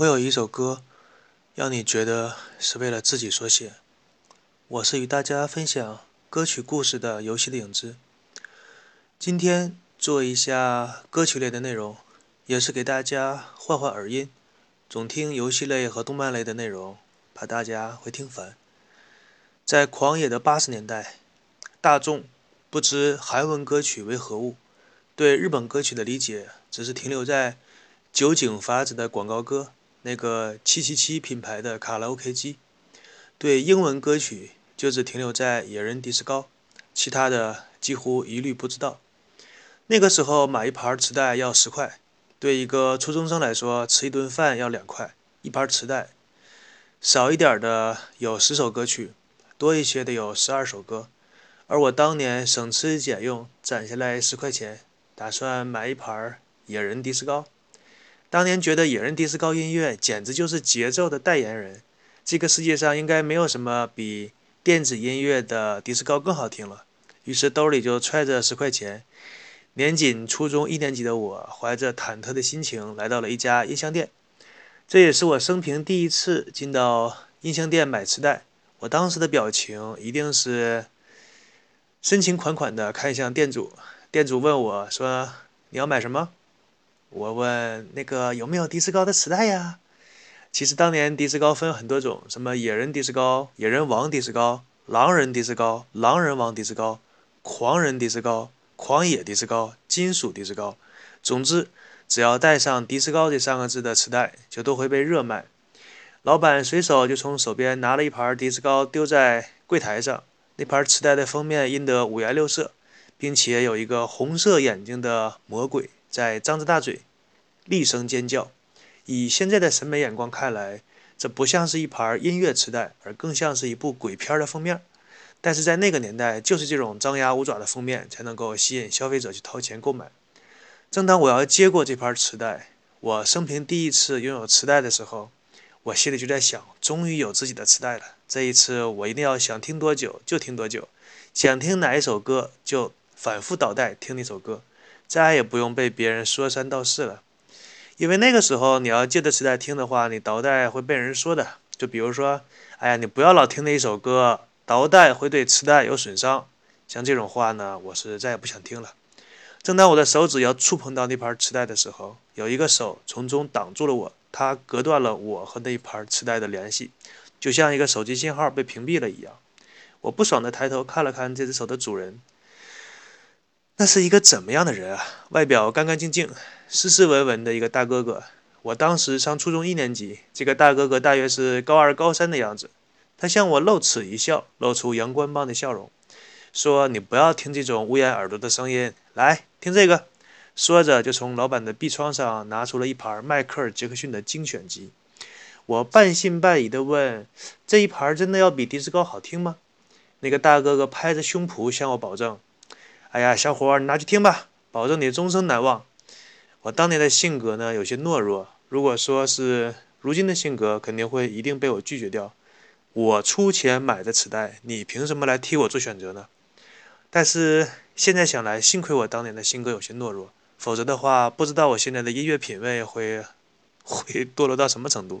我有一首歌，让你觉得是为了自己所写。我是与大家分享歌曲故事的游戏的影子。今天做一下歌曲类的内容，也是给大家换换耳音。总听游戏类和动漫类的内容，怕大家会听烦。在狂野的八十年代，大众不知韩文歌曲为何物，对日本歌曲的理解只是停留在。酒井法子的广告歌，那个七七七品牌的卡拉 OK 机，对英文歌曲就只停留在野人迪斯高，其他的几乎一律不知道。那个时候买一盘磁带要十块，对一个初中生来说吃一顿饭要两块。一盘磁带，少一点的有十首歌曲，多一些的有十二首歌。而我当年省吃俭用攒下来十块钱，打算买一盘野人迪斯高。当年觉得野人迪斯高音乐简直就是节奏的代言人，这个世界上应该没有什么比电子音乐的迪斯高更好听了。于是兜里就揣着十块钱，年仅初中一年级的我，怀着忐忑的心情来到了一家音像店。这也是我生平第一次进到音像店买磁带。我当时的表情一定是深情款款地看向店主。店主问我说：“你要买什么？”我问那个有没有迪斯高的磁带呀？其实当年迪斯高分很多种，什么野人迪斯高、野人王迪斯高、狼人迪斯高、狼人王迪斯高、狂人迪斯高、狂野迪斯高、金属迪斯高。总之，只要带上迪斯高这三个字的磁带，就都会被热卖。老板随手就从手边拿了一盘迪斯高，丢在柜台上。那盘磁带的封面印得五颜六色，并且有一个红色眼睛的魔鬼。在张着大嘴，厉声尖叫。以现在的审美眼光看来，这不像是一盘音乐磁带，而更像是一部鬼片的封面。但是在那个年代，就是这种张牙舞爪的封面才能够吸引消费者去掏钱购买。正当我要接过这盘磁带，我生平第一次拥有磁带的时候，我心里就在想：终于有自己的磁带了。这一次，我一定要想听多久就听多久，想听哪一首歌就反复倒带听那首歌。再也不用被别人说三道四了，因为那个时候你要借着磁带听的话，你倒带会被人说的。就比如说，哎呀，你不要老听那一首歌，倒带会对磁带有损伤。像这种话呢，我是再也不想听了。正当我的手指要触碰到那盘磁带的时候，有一个手从中挡住了我，它隔断了我和那一盘磁带的联系，就像一个手机信号被屏蔽了一样。我不爽地抬头看了看这只手的主人。那是一个怎么样的人啊？外表干干净净、斯斯文文的一个大哥哥。我当时上初中一年级，这个大哥哥大约是高二、高三的样子。他向我露齿一笑，露出阳光般的笑容，说：“你不要听这种捂眼耳朵的声音，来听这个。”说着，就从老板的壁窗上拿出了一盘迈克尔·杰克逊的精选集。我半信半疑地问：“这一盘真的要比迪斯高好听吗？”那个大哥哥拍着胸脯向我保证。哎呀，小伙儿，你拿去听吧，保证你终生难忘。我当年的性格呢，有些懦弱。如果说是如今的性格，肯定会一定被我拒绝掉。我出钱买的磁带，你凭什么来替我做选择呢？但是现在想来，幸亏我当年的性格有些懦弱，否则的话，不知道我现在的音乐品味会 会堕落到什么程度。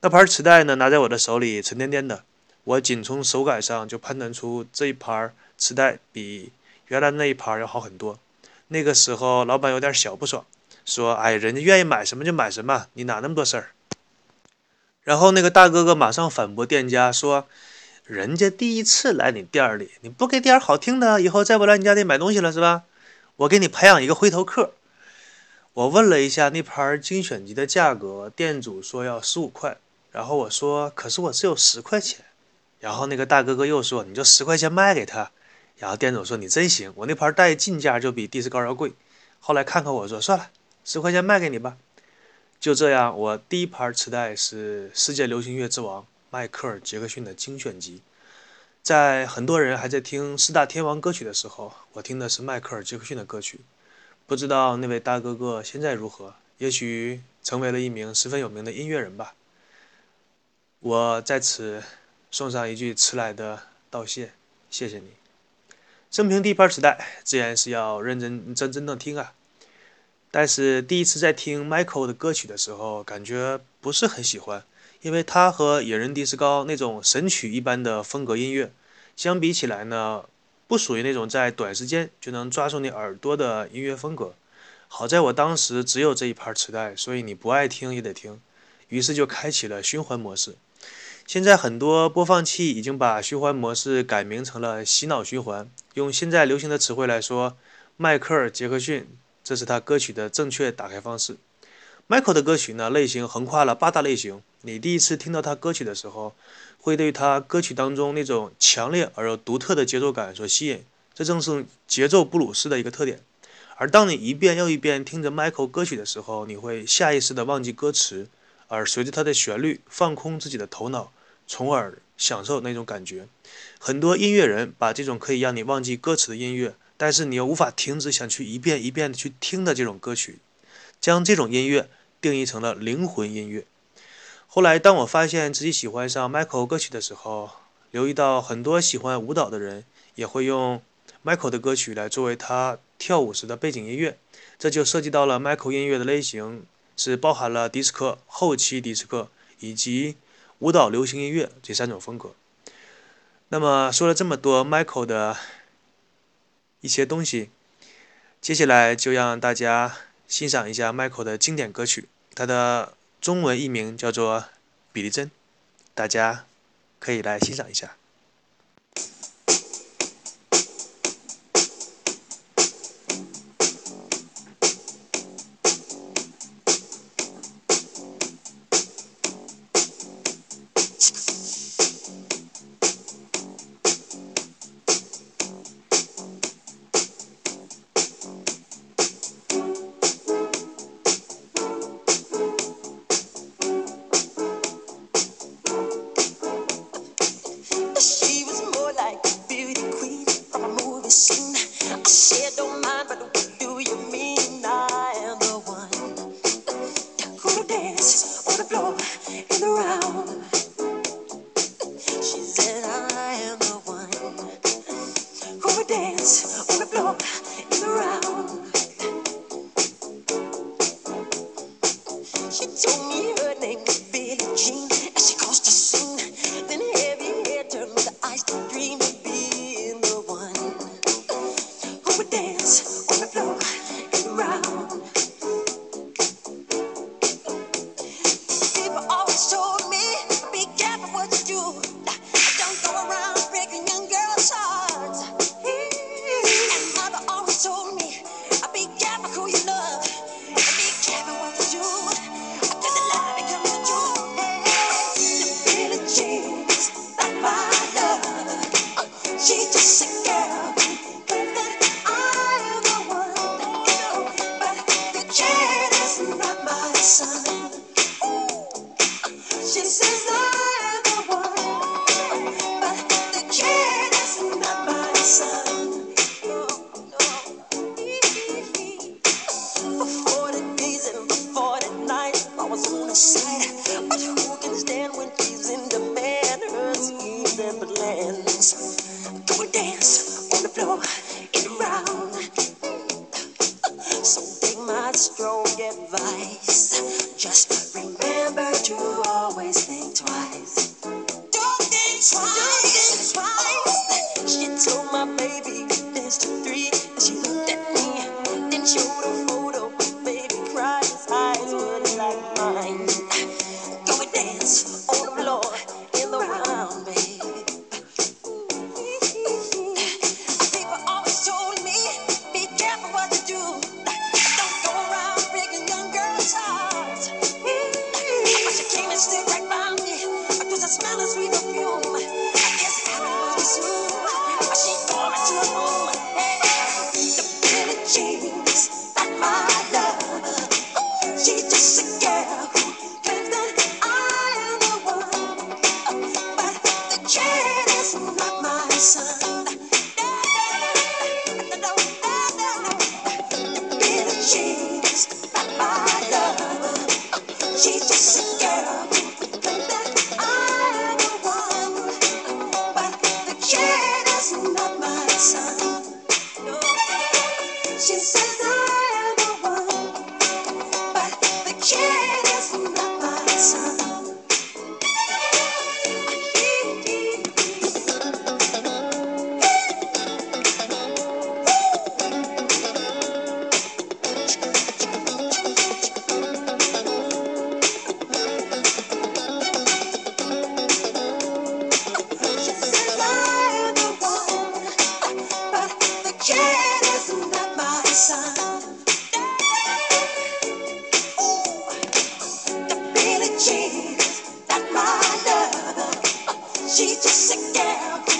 那盘磁带呢，拿在我的手里，沉甸甸的。我仅从手感上就判断出这一盘磁带比。原来那一盘要好很多，那个时候老板有点小不爽，说：“哎，人家愿意买什么就买什么，你哪那么多事儿？”然后那个大哥哥马上反驳店家说：“人家第一次来你店里，你不给点好听的，以后再不来你家店买东西了是吧？我给你培养一个回头客。”我问了一下那盘精选集的价格，店主说要十五块，然后我说：“可是我只有十块钱。”然后那个大哥哥又说：“你就十块钱卖给他。”然后店主说：“你真行，我那盘带进价就比迪斯高要贵。”后来看看我说：“算了，十块钱卖给你吧。”就这样，我第一盘磁带是世界流行乐之王迈克尔·杰克逊的精选集。在很多人还在听四大天王歌曲的时候，我听的是迈克尔·杰克逊的歌曲。不知道那位大哥哥现在如何？也许成为了一名十分有名的音乐人吧。我在此送上一句迟来的道谢，谢谢你。生平第一盘磁带，自然是要认真认真真的听啊！但是第一次在听 Michael 的歌曲的时候，感觉不是很喜欢，因为他和野人迪斯高那种神曲一般的风格音乐相比起来呢，不属于那种在短时间就能抓住你耳朵的音乐风格。好在我当时只有这一盘磁带，所以你不爱听也得听，于是就开启了循环模式。现在很多播放器已经把循环模式改名成了洗脑循环。用现在流行的词汇来说，迈克尔·杰克逊，这是他歌曲的正确打开方式。Michael 的歌曲呢，类型横跨了八大类型。你第一次听到他歌曲的时候，会对他歌曲当中那种强烈而又独特的节奏感所吸引，这正是节奏布鲁斯的一个特点。而当你一遍又一遍听着 Michael 歌曲的时候，你会下意识地忘记歌词，而随着他的旋律放空自己的头脑。从而享受那种感觉。很多音乐人把这种可以让你忘记歌词的音乐，但是你又无法停止想去一遍一遍的去听的这种歌曲，将这种音乐定义成了灵魂音乐。后来，当我发现自己喜欢上 Michael 歌曲的时候，留意到很多喜欢舞蹈的人也会用 Michael 的歌曲来作为他跳舞时的背景音乐，这就涉及到了 Michael 音乐的类型是包含了迪斯科、后期迪斯科以及。舞蹈、流行音乐这三种风格。那么说了这么多 Michael 的一些东西，接下来就让大家欣赏一下 Michael 的经典歌曲。他的中文译名叫做《比利珍》，大家可以来欣赏一下。you told me. advice. Just remember to Yeah.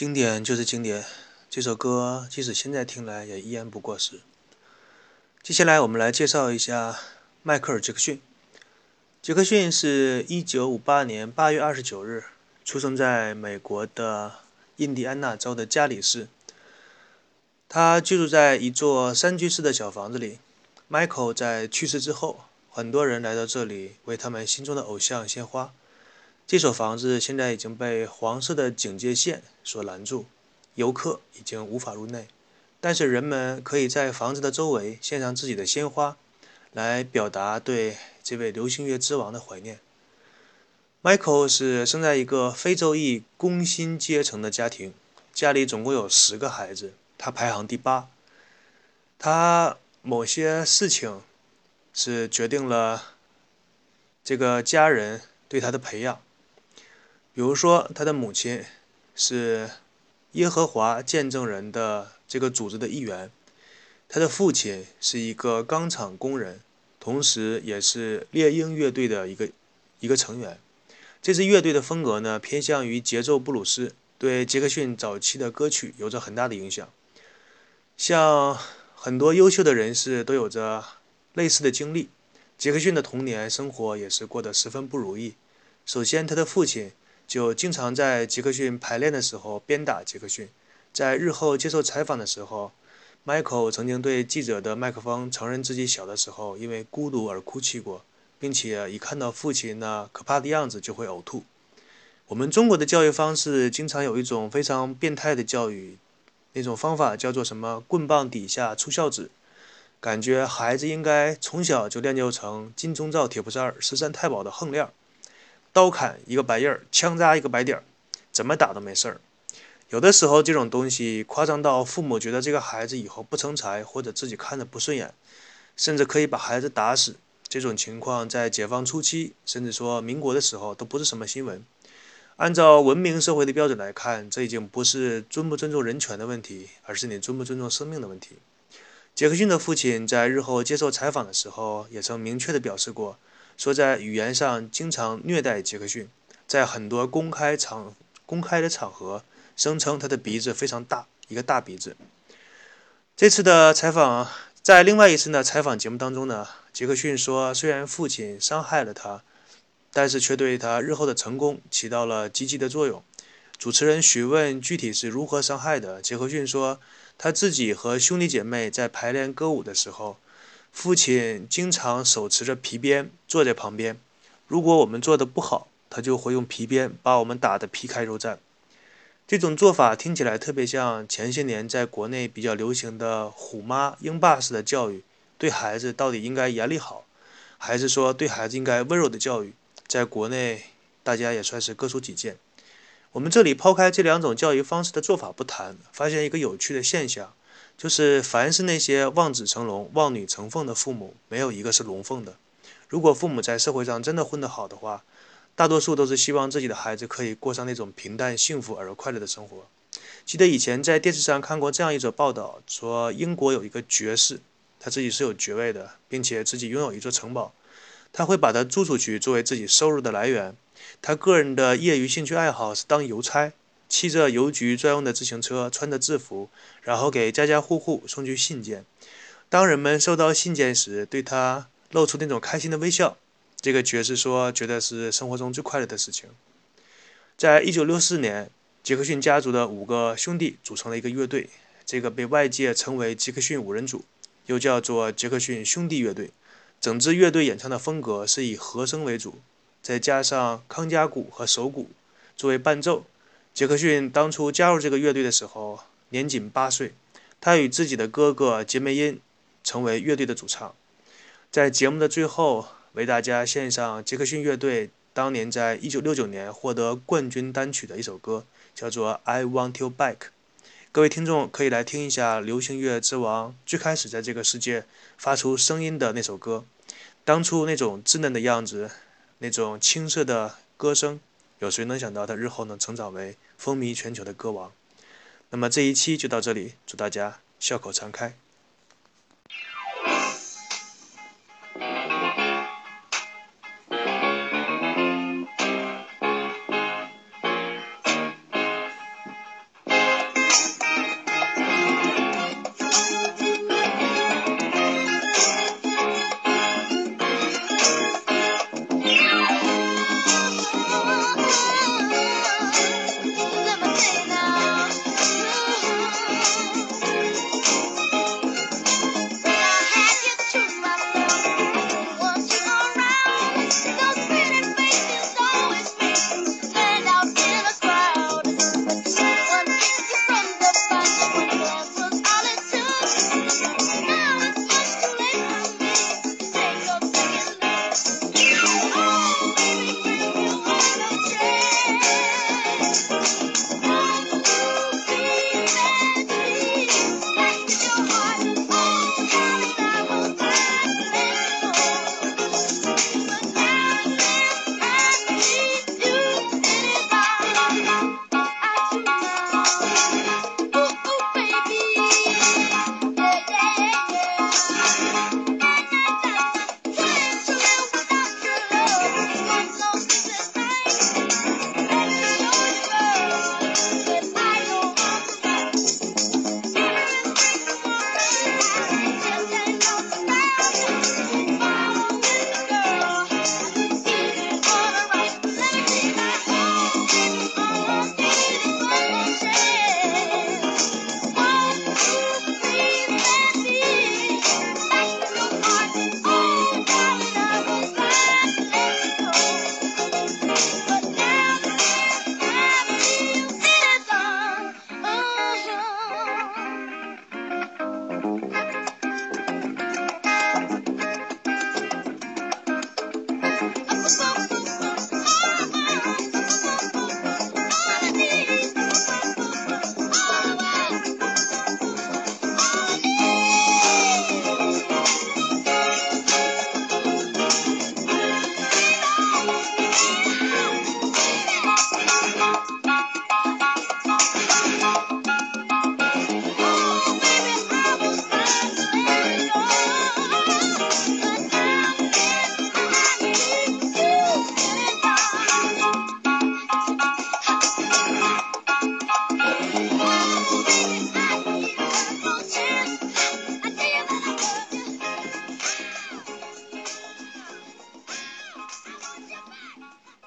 经典就是经典，这首歌即使现在听来也依然不过时。接下来我们来介绍一下迈克尔·杰克逊。杰克逊是一九五八年八月二十九日出生在美国的印第安纳州的加里市。他居住在一座三居室的小房子里。Michael 在去世之后，很多人来到这里为他们心中的偶像献花。这所房子现在已经被黄色的警戒线所拦住，游客已经无法入内。但是人们可以在房子的周围献上自己的鲜花，来表达对这位流行乐之王的怀念。Michael 是生在一个非洲裔工薪阶层的家庭，家里总共有十个孩子，他排行第八。他某些事情是决定了这个家人对他的培养。比如说，他的母亲是耶和华见证人的这个组织的一员，他的父亲是一个钢厂工人，同时也是猎鹰乐队的一个一个成员。这支乐队的风格呢，偏向于节奏布鲁斯，对杰克逊早期的歌曲有着很大的影响。像很多优秀的人士都有着类似的经历，杰克逊的童年生活也是过得十分不如意。首先，他的父亲。就经常在杰克逊排练的时候鞭打杰克逊。在日后接受采访的时候，Michael 曾经对记者的麦克风承认自己小的时候因为孤独而哭泣过，并且一看到父亲那可怕的样子就会呕吐。我们中国的教育方式经常有一种非常变态的教育，那种方法叫做什么“棍棒底下出孝子”，感觉孩子应该从小就练就成金钟罩铁布衫、十三太保的横练。刀砍一个白印儿，枪扎一个白点儿，怎么打都没事儿。有的时候，这种东西夸张到父母觉得这个孩子以后不成才，或者自己看着不顺眼，甚至可以把孩子打死。这种情况在解放初期，甚至说民国的时候，都不是什么新闻。按照文明社会的标准来看，这已经不是尊不尊重人权的问题，而是你尊不尊重生命的问题。杰克逊的父亲在日后接受采访的时候，也曾明确地表示过。说在语言上经常虐待杰克逊，在很多公开场公开的场合声称他的鼻子非常大，一个大鼻子。这次的采访，在另外一次的采访节目当中呢，杰克逊说，虽然父亲伤害了他，但是却对他日后的成功起到了积极的作用。主持人询问具体是如何伤害的，杰克逊说，他自己和兄弟姐妹在排练歌舞的时候。父亲经常手持着皮鞭坐在旁边，如果我们做的不好，他就会用皮鞭把我们打得皮开肉绽。这种做法听起来特别像前些年在国内比较流行的“虎妈鹰爸”式的教育。对孩子到底应该严厉好，还是说对孩子应该温柔的教育？在国内，大家也算是各抒己见。我们这里抛开这两种教育方式的做法不谈，发现一个有趣的现象。就是凡是那些望子成龙、望女成凤的父母，没有一个是龙凤的。如果父母在社会上真的混得好的话，大多数都是希望自己的孩子可以过上那种平淡、幸福而快乐的生活。记得以前在电视上看过这样一则报道，说英国有一个爵士，他自己是有爵位的，并且自己拥有一座城堡，他会把它租出去作为自己收入的来源。他个人的业余兴趣爱好是当邮差。骑着邮局专用的自行车，穿着制服，然后给家家户户送去信件。当人们收到信件时，对他露出那种开心的微笑。这个爵士说，觉得是生活中最快乐的事情。在一九六四年，杰克逊家族的五个兄弟组成了一个乐队，这个被外界称为杰克逊五人组，又叫做杰克逊兄弟乐队。整支乐队演唱的风格是以和声为主，再加上康佳鼓和手鼓作为伴奏。杰克逊当初加入这个乐队的时候年仅八岁，他与自己的哥哥杰梅因成为乐队的主唱。在节目的最后，为大家献上杰克逊乐队当年在1969年获得冠军单曲的一首歌，叫做《I Want You Back》。各位听众可以来听一下流行乐之王最开始在这个世界发出声音的那首歌，当初那种稚嫩的样子，那种青涩的歌声。有谁能想到他日后能成长为风靡全球的歌王？那么这一期就到这里，祝大家笑口常开。